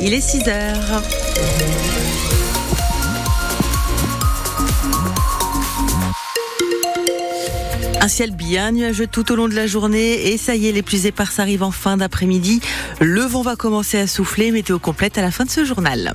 Il est 6 heures. Un ciel bien nuageux tout au long de la journée et ça y est, les pluies éparses arrivent en fin d'après-midi. Le vent va commencer à souffler, météo complète à la fin de ce journal.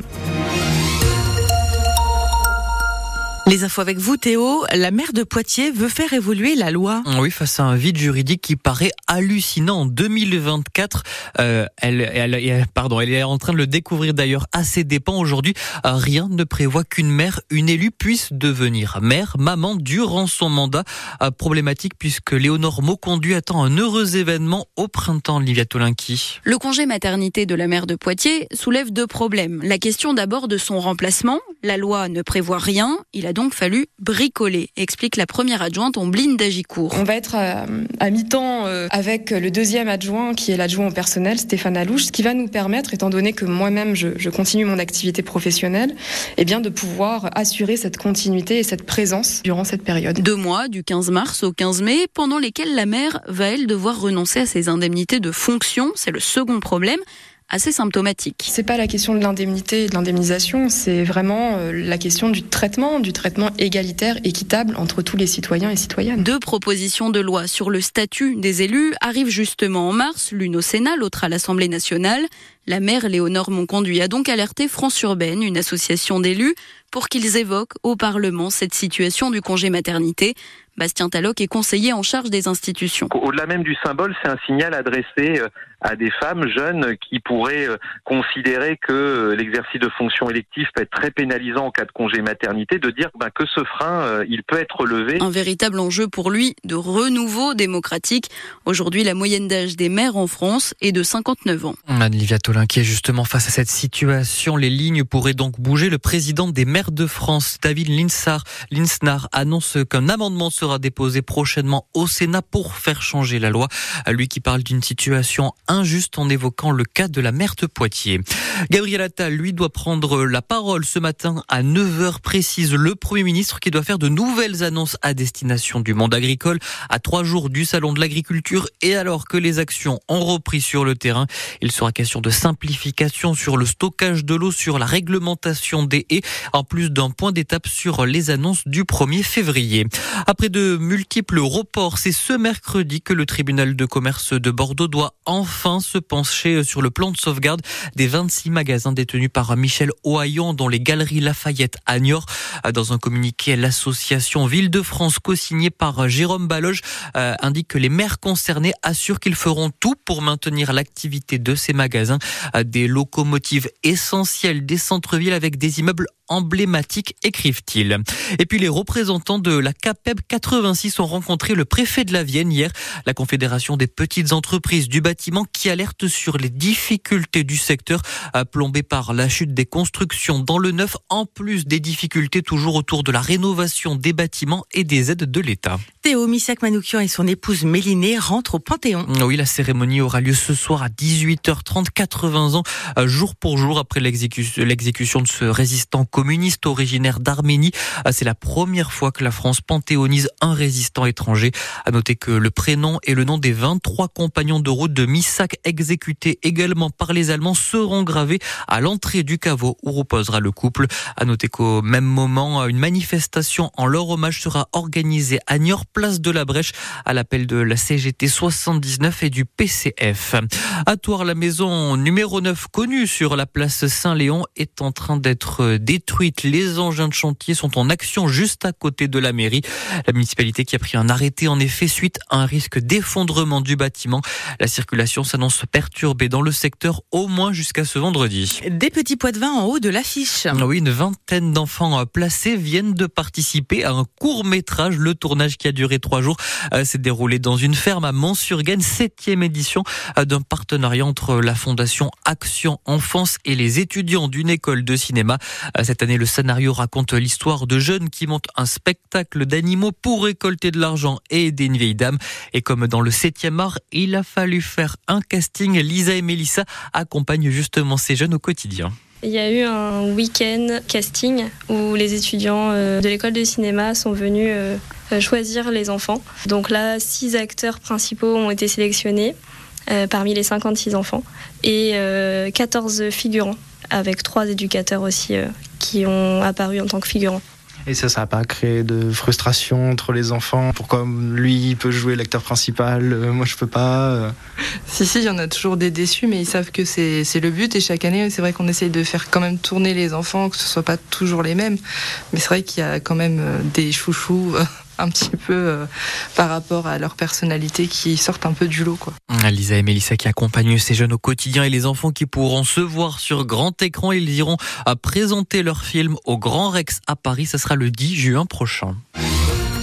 Les infos avec vous, Théo. La maire de Poitiers veut faire évoluer la loi. Oui, face à un vide juridique qui paraît hallucinant. En 2024, euh, elle, elle, pardon, elle est en train de le découvrir d'ailleurs à ses dépens. Aujourd'hui, rien ne prévoit qu'une mère, une élue, puisse devenir mère, maman durant son mandat. Euh, problématique puisque Léonore Mauconduit attend un heureux événement au printemps, Livia Tolinki. Le congé maternité de la maire de Poitiers soulève deux problèmes. La question d'abord de son remplacement. La loi ne prévoit rien. Il a donc fallu bricoler, explique la première adjointe Ombline d'Agicourt. On va être à, mi-temps euh, avec le deuxième adjoint qui est l'adjoint au personnel, Stéphane Alouche, ce qui va nous permettre, étant donné que moi-même je, continue mon activité professionnelle, eh bien de pouvoir assurer cette continuité et cette présence durant cette période. Deux mois, du 15 mars au 15 mai, pendant lesquels la mère va elle devoir renoncer à ses indemnités de fonction. C'est le second problème assez symptomatique. C'est pas la question de l'indemnité et de l'indemnisation, c'est vraiment euh, la question du traitement, du traitement égalitaire, équitable entre tous les citoyens et citoyennes. Deux propositions de loi sur le statut des élus arrivent justement en mars, l'une au Sénat, l'autre à l'Assemblée nationale. La maire Léonore Monconduit a donc alerté France Urbaine, une association d'élus, pour qu'ils évoquent au Parlement cette situation du congé maternité. Bastien Talloc est conseiller en charge des institutions. Au-delà même du symbole, c'est un signal adressé euh, à des femmes jeunes qui pourraient euh, considérer que euh, l'exercice de fonctions électives peut être très pénalisant en cas de congé maternité, de dire ben, que ce frein, il peut être levé. Un véritable enjeu pour lui de renouveau démocratique. Aujourd'hui, la moyenne d'âge des maires en France est de 59 ans. Est justement face à cette situation. Les lignes pourraient donc bouger. Le président des maires de France, David Linsar, annonce qu'un amendement sera déposé prochainement au Sénat pour faire changer la loi. Lui qui parle d'une situation injuste en évoquant le cas de la maire de Poitiers. Gabriel Attal, lui, doit prendre la parole ce matin à 9h précise. Le Premier ministre qui doit faire de nouvelles annonces à destination du monde agricole à trois jours du Salon de l'agriculture et alors que les actions ont repris sur le terrain, il sera question de simplification sur le stockage de l'eau, sur la réglementation des haies, en plus d'un point d'étape sur les annonces du 1er février. Après de multiples reports, c'est ce mercredi que le tribunal de commerce de Bordeaux doit enfin se pencher sur le plan de sauvegarde des 26 magasins détenus par Michel Ohaillon dans les galeries Lafayette à Niort. Dans un communiqué, l'association Ville de France co-signée par Jérôme Baloge euh, indique que les maires concernés assurent qu'ils feront tout pour maintenir l'activité de ces magasins des locomotives essentielles des centres-villes avec des immeubles emblématiques, écrivent-ils. Et puis les représentants de la CAPEB 86 ont rencontré le préfet de la Vienne hier, la Confédération des petites entreprises du bâtiment qui alerte sur les difficultés du secteur plombé par la chute des constructions dans le neuf, en plus des difficultés toujours autour de la rénovation des bâtiments et des aides de l'État. Théo Missak Manoukian et son épouse Mélinée rentrent au Panthéon. Oui, la cérémonie aura lieu ce soir à 18h30, 80 ans, euh, jour pour jour après l'exécution de ce résistant communiste originaire d'Arménie. Euh, c'est la première fois que la France panthéonise un résistant étranger. À noter que le prénom et le nom des 23 compagnons de route de Missak exécutés également par les Allemands seront gravés à l'entrée du caveau où reposera le couple. À noter qu'au même moment, une manifestation en leur hommage sera organisée à Niort place de la Brèche à l'appel de la CGT 79 et du PCF. À Toire, la maison numéro 9 connue sur la place Saint-Léon est en train d'être détruite. Les engins de chantier sont en action juste à côté de la mairie. La municipalité qui a pris un arrêté en effet suite à un risque d'effondrement du bâtiment. La circulation s'annonce perturbée dans le secteur au moins jusqu'à ce vendredi. Des petits poids de vin en haut de l'affiche. Oui, une vingtaine d'enfants placés viennent de participer à un court métrage. Le tournage qui a duré trois jours. Euh, s'est déroulé dans une ferme à Mont-sur-Gaine, septième édition euh, d'un partenariat entre la Fondation Action Enfance et les étudiants d'une école de cinéma. Euh, cette année, le scénario raconte l'histoire de jeunes qui montent un spectacle d'animaux pour récolter de l'argent et aider une vieille dame. Et comme dans le septième art, il a fallu faire un casting. Lisa et Mélissa accompagnent justement ces jeunes au quotidien. Il y a eu un week-end casting où les étudiants de l'école de cinéma sont venus choisir les enfants. Donc là, six acteurs principaux ont été sélectionnés. parmi les 56 enfants et 14 figurants avec trois éducateurs aussi qui ont apparu en tant que figurants. Et ça, ça n'a pas créé de frustration entre les enfants? Pourquoi lui, il peut jouer l'acteur principal, euh, moi je peux pas euh? Si, si, il y en a toujours des déçus, mais ils savent que c'est le but. Et chaque année, c'est vrai qu'on essaye de faire quand même tourner les enfants, que ce soit pas toujours les mêmes. Mais c'est vrai qu'il y a quand même euh, des chouchous un petit peu euh, par rapport à leur personnalité qui sortent un peu du lot. Quoi. Lisa et Mélissa qui accompagnent ces jeunes au quotidien et les enfants qui pourront se voir sur grand écran. Ils iront à présenter leur film au Grand Rex à Paris. Ce sera le 10 juin prochain.